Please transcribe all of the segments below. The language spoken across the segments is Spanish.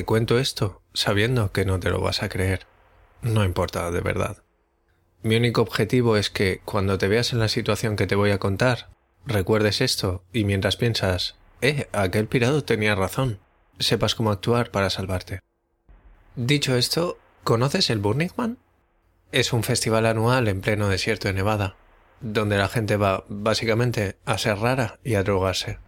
Te cuento esto sabiendo que no te lo vas a creer. No importa, de verdad. Mi único objetivo es que cuando te veas en la situación que te voy a contar, recuerdes esto y mientras piensas, eh, aquel pirado tenía razón, sepas cómo actuar para salvarte. Dicho esto, ¿conoces el Burning Man? Es un festival anual en pleno desierto de Nevada, donde la gente va básicamente a ser rara y a drogarse.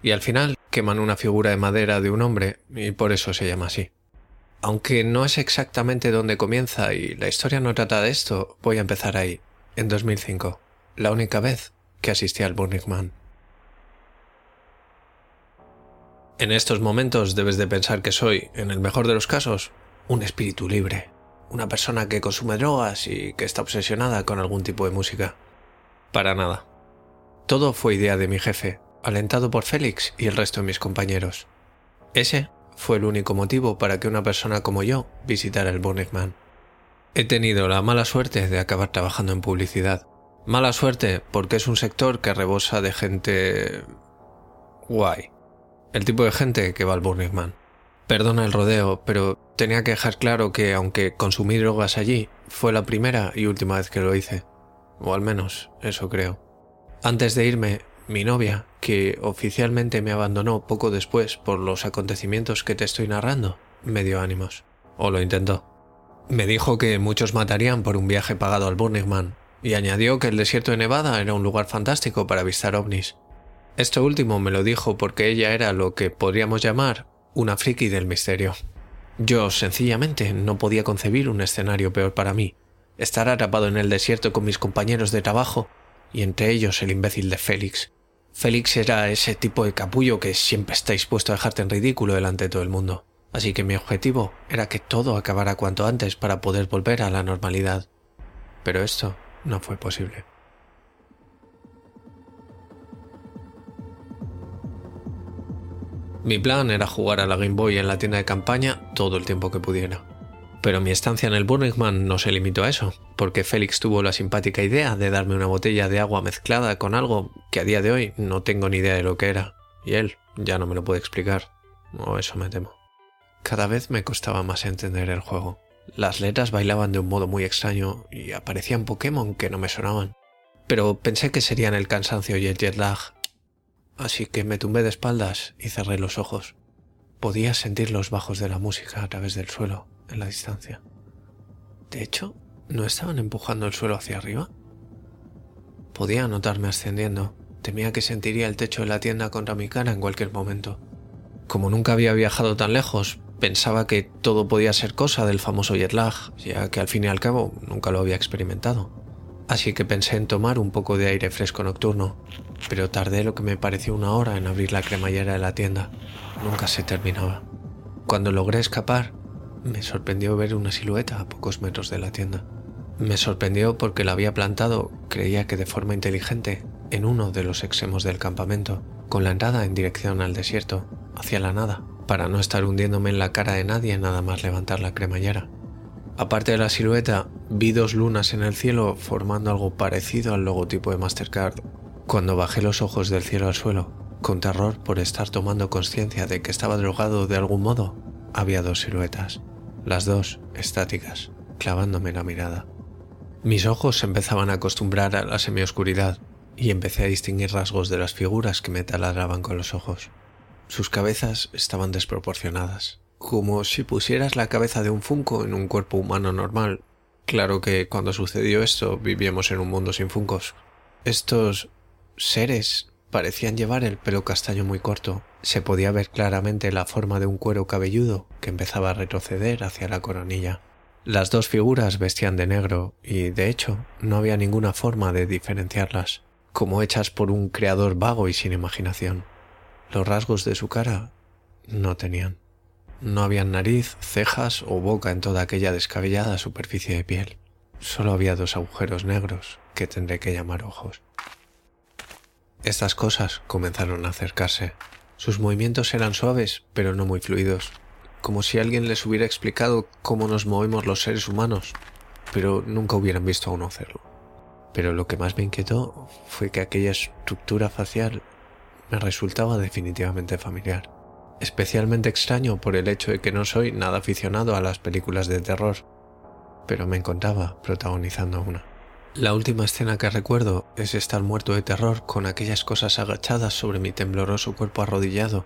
Y al final queman una figura de madera de un hombre y por eso se llama así. Aunque no es exactamente donde comienza y la historia no trata de esto, voy a empezar ahí, en 2005, la única vez que asistí al Burning Man. En estos momentos debes de pensar que soy, en el mejor de los casos, un espíritu libre, una persona que consume drogas y que está obsesionada con algún tipo de música. Para nada. Todo fue idea de mi jefe, alentado por Félix y el resto de mis compañeros. Ese fue el único motivo para que una persona como yo visitara el Burning Man. He tenido la mala suerte de acabar trabajando en publicidad. Mala suerte porque es un sector que rebosa de gente... guay. El tipo de gente que va al Burning Man. Perdona el rodeo, pero tenía que dejar claro que aunque consumí drogas allí, fue la primera y última vez que lo hice. O al menos, eso creo. Antes de irme, mi novia, que oficialmente me abandonó poco después por los acontecimientos que te estoy narrando, me dio ánimos. O lo intentó. Me dijo que muchos matarían por un viaje pagado al Burning Man, y añadió que el desierto de Nevada era un lugar fantástico para avistar ovnis. Esto último me lo dijo porque ella era lo que podríamos llamar una friki del misterio. Yo, sencillamente, no podía concebir un escenario peor para mí. Estar atrapado en el desierto con mis compañeros de trabajo, y entre ellos el imbécil de Félix, Félix era ese tipo de capullo que siempre está dispuesto a dejarte en ridículo delante de todo el mundo. Así que mi objetivo era que todo acabara cuanto antes para poder volver a la normalidad. Pero esto no fue posible. Mi plan era jugar a la Game Boy en la tienda de campaña todo el tiempo que pudiera. Pero mi estancia en el Burning Man no se limitó a eso, porque Félix tuvo la simpática idea de darme una botella de agua mezclada con algo que a día de hoy no tengo ni idea de lo que era, y él ya no me lo puede explicar, o eso me temo. Cada vez me costaba más entender el juego. Las letras bailaban de un modo muy extraño y aparecían Pokémon que no me sonaban. Pero pensé que serían el cansancio y el jet lag. Así que me tumbé de espaldas y cerré los ojos. Podía sentir los bajos de la música a través del suelo en la distancia. De hecho, ¿no estaban empujando el suelo hacia arriba? Podía notarme ascendiendo. Temía que sentiría el techo de la tienda contra mi cara en cualquier momento. Como nunca había viajado tan lejos, pensaba que todo podía ser cosa del famoso jet lag, ya que al fin y al cabo nunca lo había experimentado. Así que pensé en tomar un poco de aire fresco nocturno, pero tardé lo que me pareció una hora en abrir la cremallera de la tienda. Nunca se terminaba. Cuando logré escapar, me sorprendió ver una silueta a pocos metros de la tienda. Me sorprendió porque la había plantado, creía que de forma inteligente, en uno de los extremos del campamento, con la entrada en dirección al desierto, hacia la nada, para no estar hundiéndome en la cara de nadie nada más levantar la cremallera. Aparte de la silueta, vi dos lunas en el cielo formando algo parecido al logotipo de Mastercard. Cuando bajé los ojos del cielo al suelo, con terror por estar tomando conciencia de que estaba drogado de algún modo, había dos siluetas, las dos estáticas, clavándome la mirada. Mis ojos empezaban a acostumbrar a la semioscuridad y empecé a distinguir rasgos de las figuras que me taladraban con los ojos. Sus cabezas estaban desproporcionadas, como si pusieras la cabeza de un funko en un cuerpo humano normal, Claro que cuando sucedió esto vivíamos en un mundo sin funcos. Estos seres parecían llevar el pelo castaño muy corto. Se podía ver claramente la forma de un cuero cabelludo que empezaba a retroceder hacia la coronilla. Las dos figuras vestían de negro y, de hecho, no había ninguna forma de diferenciarlas, como hechas por un creador vago y sin imaginación. Los rasgos de su cara no tenían. No había nariz, cejas o boca en toda aquella descabellada superficie de piel. Solo había dos agujeros negros que tendré que llamar ojos. Estas cosas comenzaron a acercarse. Sus movimientos eran suaves, pero no muy fluidos, como si alguien les hubiera explicado cómo nos movemos los seres humanos, pero nunca hubieran visto a uno hacerlo. Pero lo que más me inquietó fue que aquella estructura facial me resultaba definitivamente familiar, especialmente extraño por el hecho de que no soy nada aficionado a las películas de terror, pero me encontraba protagonizando una. La última escena que recuerdo es estar muerto de terror con aquellas cosas agachadas sobre mi tembloroso cuerpo arrodillado,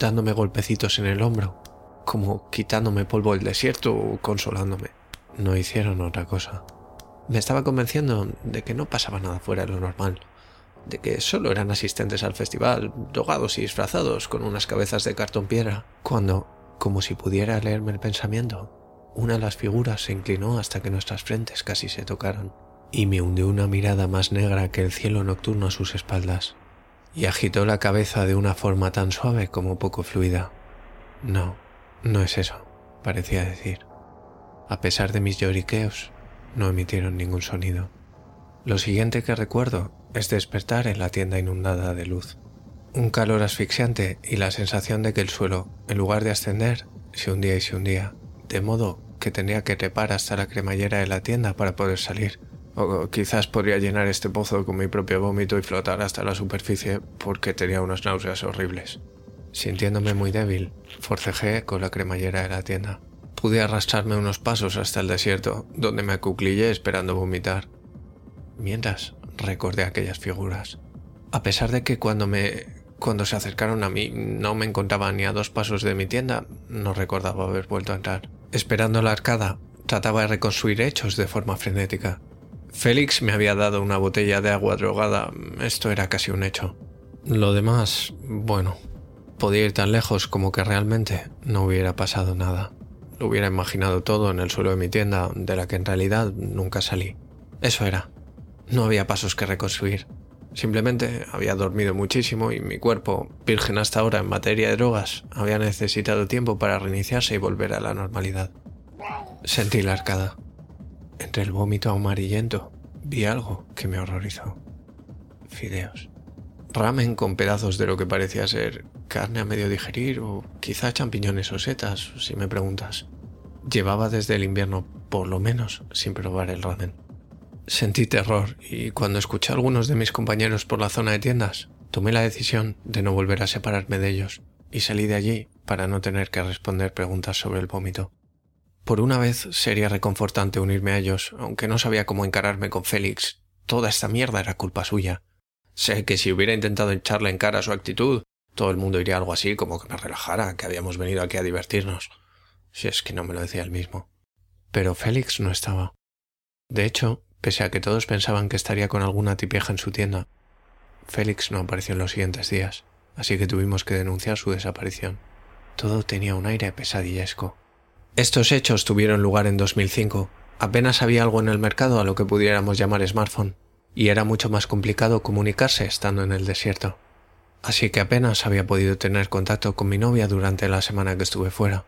dándome golpecitos en el hombro, como quitándome polvo del desierto o consolándome. No hicieron otra cosa. Me estaba convenciendo de que no pasaba nada fuera de lo normal, de que solo eran asistentes al festival, drogados y disfrazados con unas cabezas de cartón piedra, cuando, como si pudiera leerme el pensamiento, una de las figuras se inclinó hasta que nuestras frentes casi se tocaron y me hundió una mirada más negra que el cielo nocturno a sus espaldas, y agitó la cabeza de una forma tan suave como poco fluida. No, no es eso, parecía decir. A pesar de mis lloriqueos, no emitieron ningún sonido. Lo siguiente que recuerdo es despertar en la tienda inundada de luz. Un calor asfixiante y la sensación de que el suelo, en lugar de ascender, se hundía y se hundía, de modo que tenía que trepar hasta la cremallera de la tienda para poder salir, o quizás podría llenar este pozo con mi propio vómito y flotar hasta la superficie porque tenía unas náuseas horribles. Sintiéndome muy débil, forcejé con la cremallera de la tienda. Pude arrastrarme unos pasos hasta el desierto, donde me acuclillé esperando vomitar. Mientras recordé aquellas figuras. A pesar de que cuando me cuando se acercaron a mí no me encontraba ni a dos pasos de mi tienda, no recordaba haber vuelto a entrar. Esperando la arcada, trataba de reconstruir hechos de forma frenética. Félix me había dado una botella de agua drogada, esto era casi un hecho. Lo demás, bueno, podía ir tan lejos como que realmente no hubiera pasado nada. Lo hubiera imaginado todo en el suelo de mi tienda, de la que en realidad nunca salí. Eso era. No había pasos que reconstruir. Simplemente había dormido muchísimo y mi cuerpo, virgen hasta ahora en materia de drogas, había necesitado tiempo para reiniciarse y volver a la normalidad. Sentí la arcada. Entre el vómito amarillento vi algo que me horrorizó. Fideos. Ramen con pedazos de lo que parecía ser carne a medio digerir o quizá champiñones o setas, si me preguntas. Llevaba desde el invierno, por lo menos, sin probar el ramen. Sentí terror y cuando escuché a algunos de mis compañeros por la zona de tiendas, tomé la decisión de no volver a separarme de ellos y salí de allí para no tener que responder preguntas sobre el vómito. Por una vez sería reconfortante unirme a ellos, aunque no sabía cómo encararme con Félix. Toda esta mierda era culpa suya. Sé que si hubiera intentado echarle en cara su actitud, todo el mundo iría algo así como que me relajara, que habíamos venido aquí a divertirnos. Si es que no me lo decía él mismo. Pero Félix no estaba. De hecho, pese a que todos pensaban que estaría con alguna tipieja en su tienda, Félix no apareció en los siguientes días, así que tuvimos que denunciar su desaparición. Todo tenía un aire pesadillesco. Estos hechos tuvieron lugar en 2005. Apenas había algo en el mercado a lo que pudiéramos llamar smartphone, y era mucho más complicado comunicarse estando en el desierto. Así que apenas había podido tener contacto con mi novia durante la semana que estuve fuera.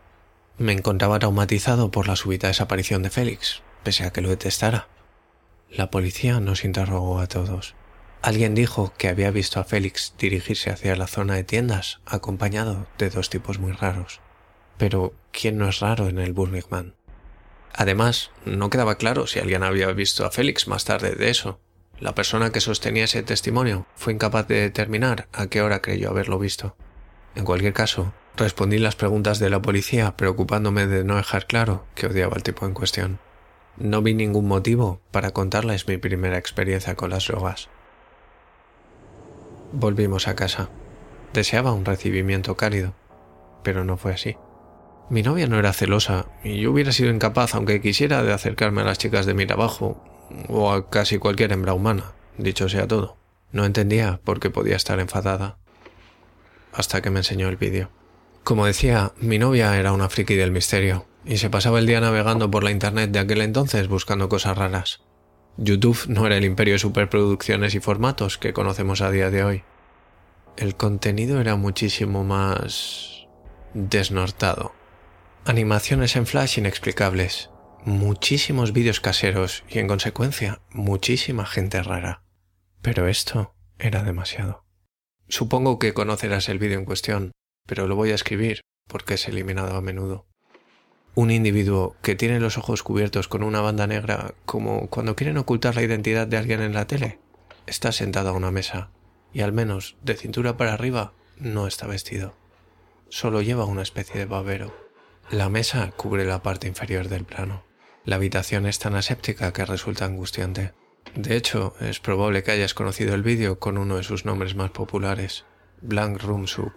Me encontraba traumatizado por la súbita desaparición de Félix, pese a que lo detestara. La policía nos interrogó a todos. Alguien dijo que había visto a Félix dirigirse hacia la zona de tiendas acompañado de dos tipos muy raros. Pero, ¿quién no es raro en el Burning Man? Además, no quedaba claro si alguien había visto a Félix más tarde de eso. La persona que sostenía ese testimonio fue incapaz de determinar a qué hora creyó haberlo visto. En cualquier caso, respondí las preguntas de la policía preocupándome de no dejar claro que odiaba al tipo en cuestión. No vi ningún motivo para contarles mi primera experiencia con las drogas. Volvimos a casa. Deseaba un recibimiento cálido, pero no fue así. Mi novia no era celosa y yo hubiera sido incapaz, aunque quisiera, de acercarme a las chicas de mi trabajo o a casi cualquier hembra humana, dicho sea todo. No entendía por qué podía estar enfadada. Hasta que me enseñó el vídeo. Como decía, mi novia era una friki del misterio y se pasaba el día navegando por la internet de aquel entonces buscando cosas raras. YouTube no era el imperio de superproducciones y formatos que conocemos a día de hoy. El contenido era muchísimo más desnortado. Animaciones en flash inexplicables, muchísimos vídeos caseros y en consecuencia muchísima gente rara. Pero esto era demasiado. Supongo que conocerás el vídeo en cuestión, pero lo voy a escribir porque es eliminado a menudo. Un individuo que tiene los ojos cubiertos con una banda negra como cuando quieren ocultar la identidad de alguien en la tele, está sentado a una mesa y al menos de cintura para arriba no está vestido. Solo lleva una especie de babero. La mesa cubre la parte inferior del plano. La habitación es tan aséptica que resulta angustiante. De hecho, es probable que hayas conocido el vídeo con uno de sus nombres más populares, Blank Room Soup.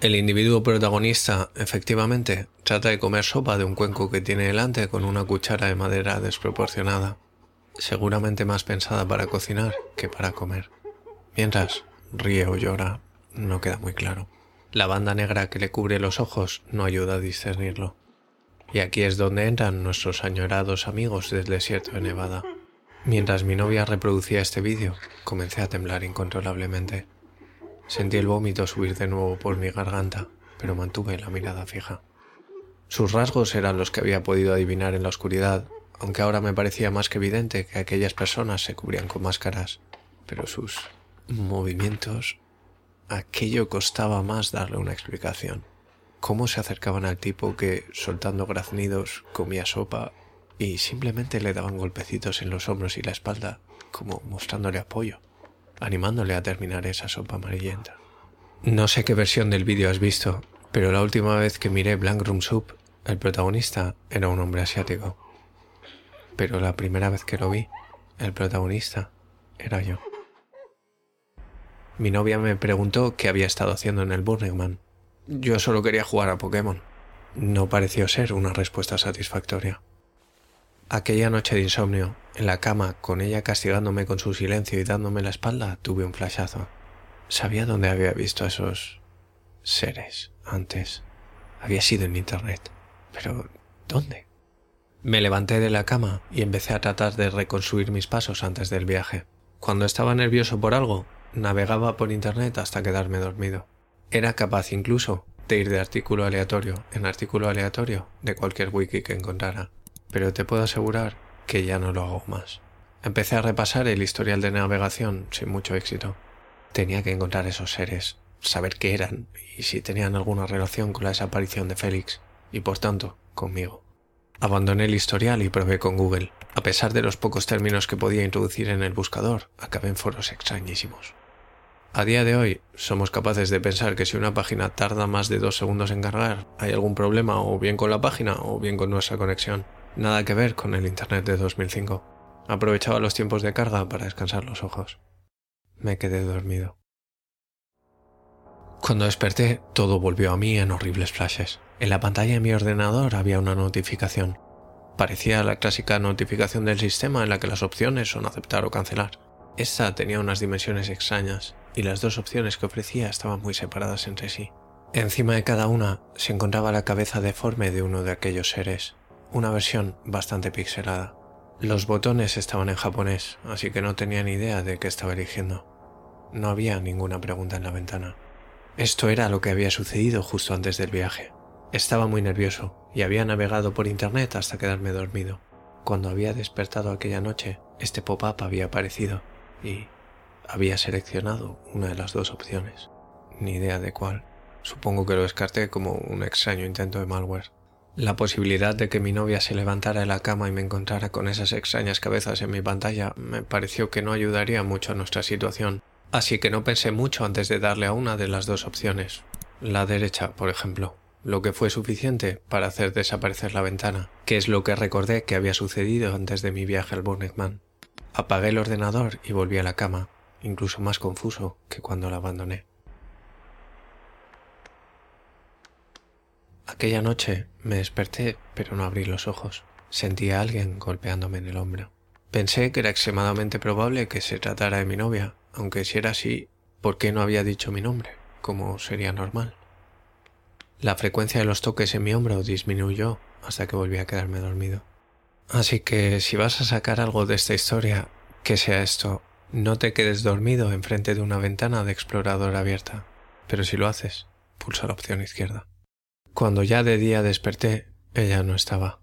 El individuo protagonista, efectivamente, trata de comer sopa de un cuenco que tiene delante con una cuchara de madera desproporcionada, seguramente más pensada para cocinar que para comer. Mientras ríe o llora, no queda muy claro. La banda negra que le cubre los ojos no ayuda a discernirlo. Y aquí es donde entran nuestros añorados amigos del desierto de Nevada. Mientras mi novia reproducía este vídeo, comencé a temblar incontrolablemente. Sentí el vómito subir de nuevo por mi garganta, pero mantuve la mirada fija. Sus rasgos eran los que había podido adivinar en la oscuridad, aunque ahora me parecía más que evidente que aquellas personas se cubrían con máscaras, pero sus movimientos aquello costaba más darle una explicación. Cómo se acercaban al tipo que, soltando graznidos, comía sopa y simplemente le daban golpecitos en los hombros y la espalda, como mostrándole apoyo, animándole a terminar esa sopa amarillenta. No sé qué versión del vídeo has visto, pero la última vez que miré Blank Room Soup, el protagonista era un hombre asiático. Pero la primera vez que lo vi, el protagonista era yo. Mi novia me preguntó qué había estado haciendo en el Burning Man. Yo solo quería jugar a Pokémon. No pareció ser una respuesta satisfactoria. Aquella noche de insomnio, en la cama, con ella castigándome con su silencio y dándome la espalda, tuve un flashazo. Sabía dónde había visto a esos seres antes. Había sido en Internet. Pero, ¿dónde? Me levanté de la cama y empecé a tratar de reconstruir mis pasos antes del viaje. Cuando estaba nervioso por algo, Navegaba por Internet hasta quedarme dormido. Era capaz incluso de ir de artículo aleatorio en artículo aleatorio de cualquier wiki que encontrara, pero te puedo asegurar que ya no lo hago más. Empecé a repasar el historial de navegación sin mucho éxito. Tenía que encontrar esos seres, saber qué eran y si tenían alguna relación con la desaparición de Félix y por tanto conmigo. Abandoné el historial y probé con Google. A pesar de los pocos términos que podía introducir en el buscador, acabé en foros extrañísimos. A día de hoy, somos capaces de pensar que si una página tarda más de dos segundos en cargar, hay algún problema o bien con la página o bien con nuestra conexión. Nada que ver con el Internet de 2005. Aprovechaba los tiempos de carga para descansar los ojos. Me quedé dormido. Cuando desperté, todo volvió a mí en horribles flashes. En la pantalla de mi ordenador había una notificación. Parecía la clásica notificación del sistema en la que las opciones son aceptar o cancelar. Esta tenía unas dimensiones extrañas y las dos opciones que ofrecía estaban muy separadas entre sí. Encima de cada una se encontraba la cabeza deforme de uno de aquellos seres, una versión bastante pixelada. Los botones estaban en japonés, así que no tenía ni idea de qué estaba eligiendo. No había ninguna pregunta en la ventana. Esto era lo que había sucedido justo antes del viaje. Estaba muy nervioso y había navegado por internet hasta quedarme dormido. Cuando había despertado aquella noche, este pop-up había aparecido y había seleccionado una de las dos opciones. Ni idea de cuál. Supongo que lo descarté como un extraño intento de malware. La posibilidad de que mi novia se levantara de la cama y me encontrara con esas extrañas cabezas en mi pantalla me pareció que no ayudaría mucho a nuestra situación, así que no pensé mucho antes de darle a una de las dos opciones. La derecha, por ejemplo, lo que fue suficiente para hacer desaparecer la ventana, que es lo que recordé que había sucedido antes de mi viaje al Burning. Apagué el ordenador y volví a la cama, incluso más confuso que cuando la abandoné. Aquella noche me desperté, pero no abrí los ojos. Sentí a alguien golpeándome en el hombro. Pensé que era extremadamente probable que se tratara de mi novia, aunque si era así, ¿por qué no había dicho mi nombre? Como sería normal. La frecuencia de los toques en mi hombro disminuyó hasta que volví a quedarme dormido. Así que si vas a sacar algo de esta historia, que sea esto, no te quedes dormido enfrente de una ventana de explorador abierta, pero si lo haces, pulsa la opción izquierda. Cuando ya de día desperté, ella no estaba.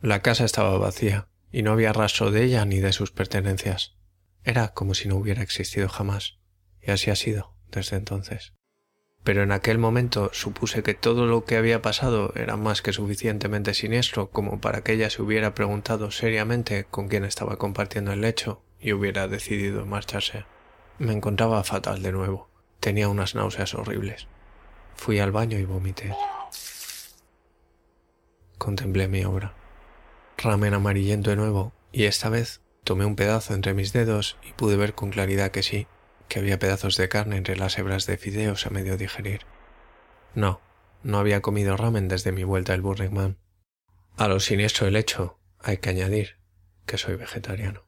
La casa estaba vacía, y no había rastro de ella ni de sus pertenencias. Era como si no hubiera existido jamás, y así ha sido desde entonces. Pero en aquel momento supuse que todo lo que había pasado era más que suficientemente siniestro como para que ella se hubiera preguntado seriamente con quién estaba compartiendo el lecho y hubiera decidido marcharse. Me encontraba fatal de nuevo. Tenía unas náuseas horribles. Fui al baño y vomité. Contemplé mi obra ramen amarillento de nuevo, y esta vez tomé un pedazo entre mis dedos y pude ver con claridad que sí, que había pedazos de carne entre las hebras de fideos a medio digerir. No, no había comido ramen desde mi vuelta al Burning. A lo siniestro del hecho hay que añadir que soy vegetariano.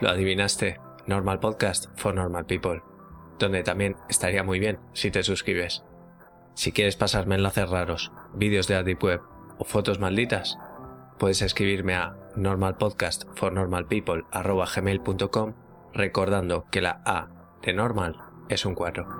lo adivinaste, Normal Podcast for Normal People, donde también estaría muy bien si te suscribes. Si quieres pasarme enlaces raros, vídeos de Deep Web o fotos malditas, puedes escribirme a normalpodcastfornormalpeople.com recordando que la A de normal es un 4.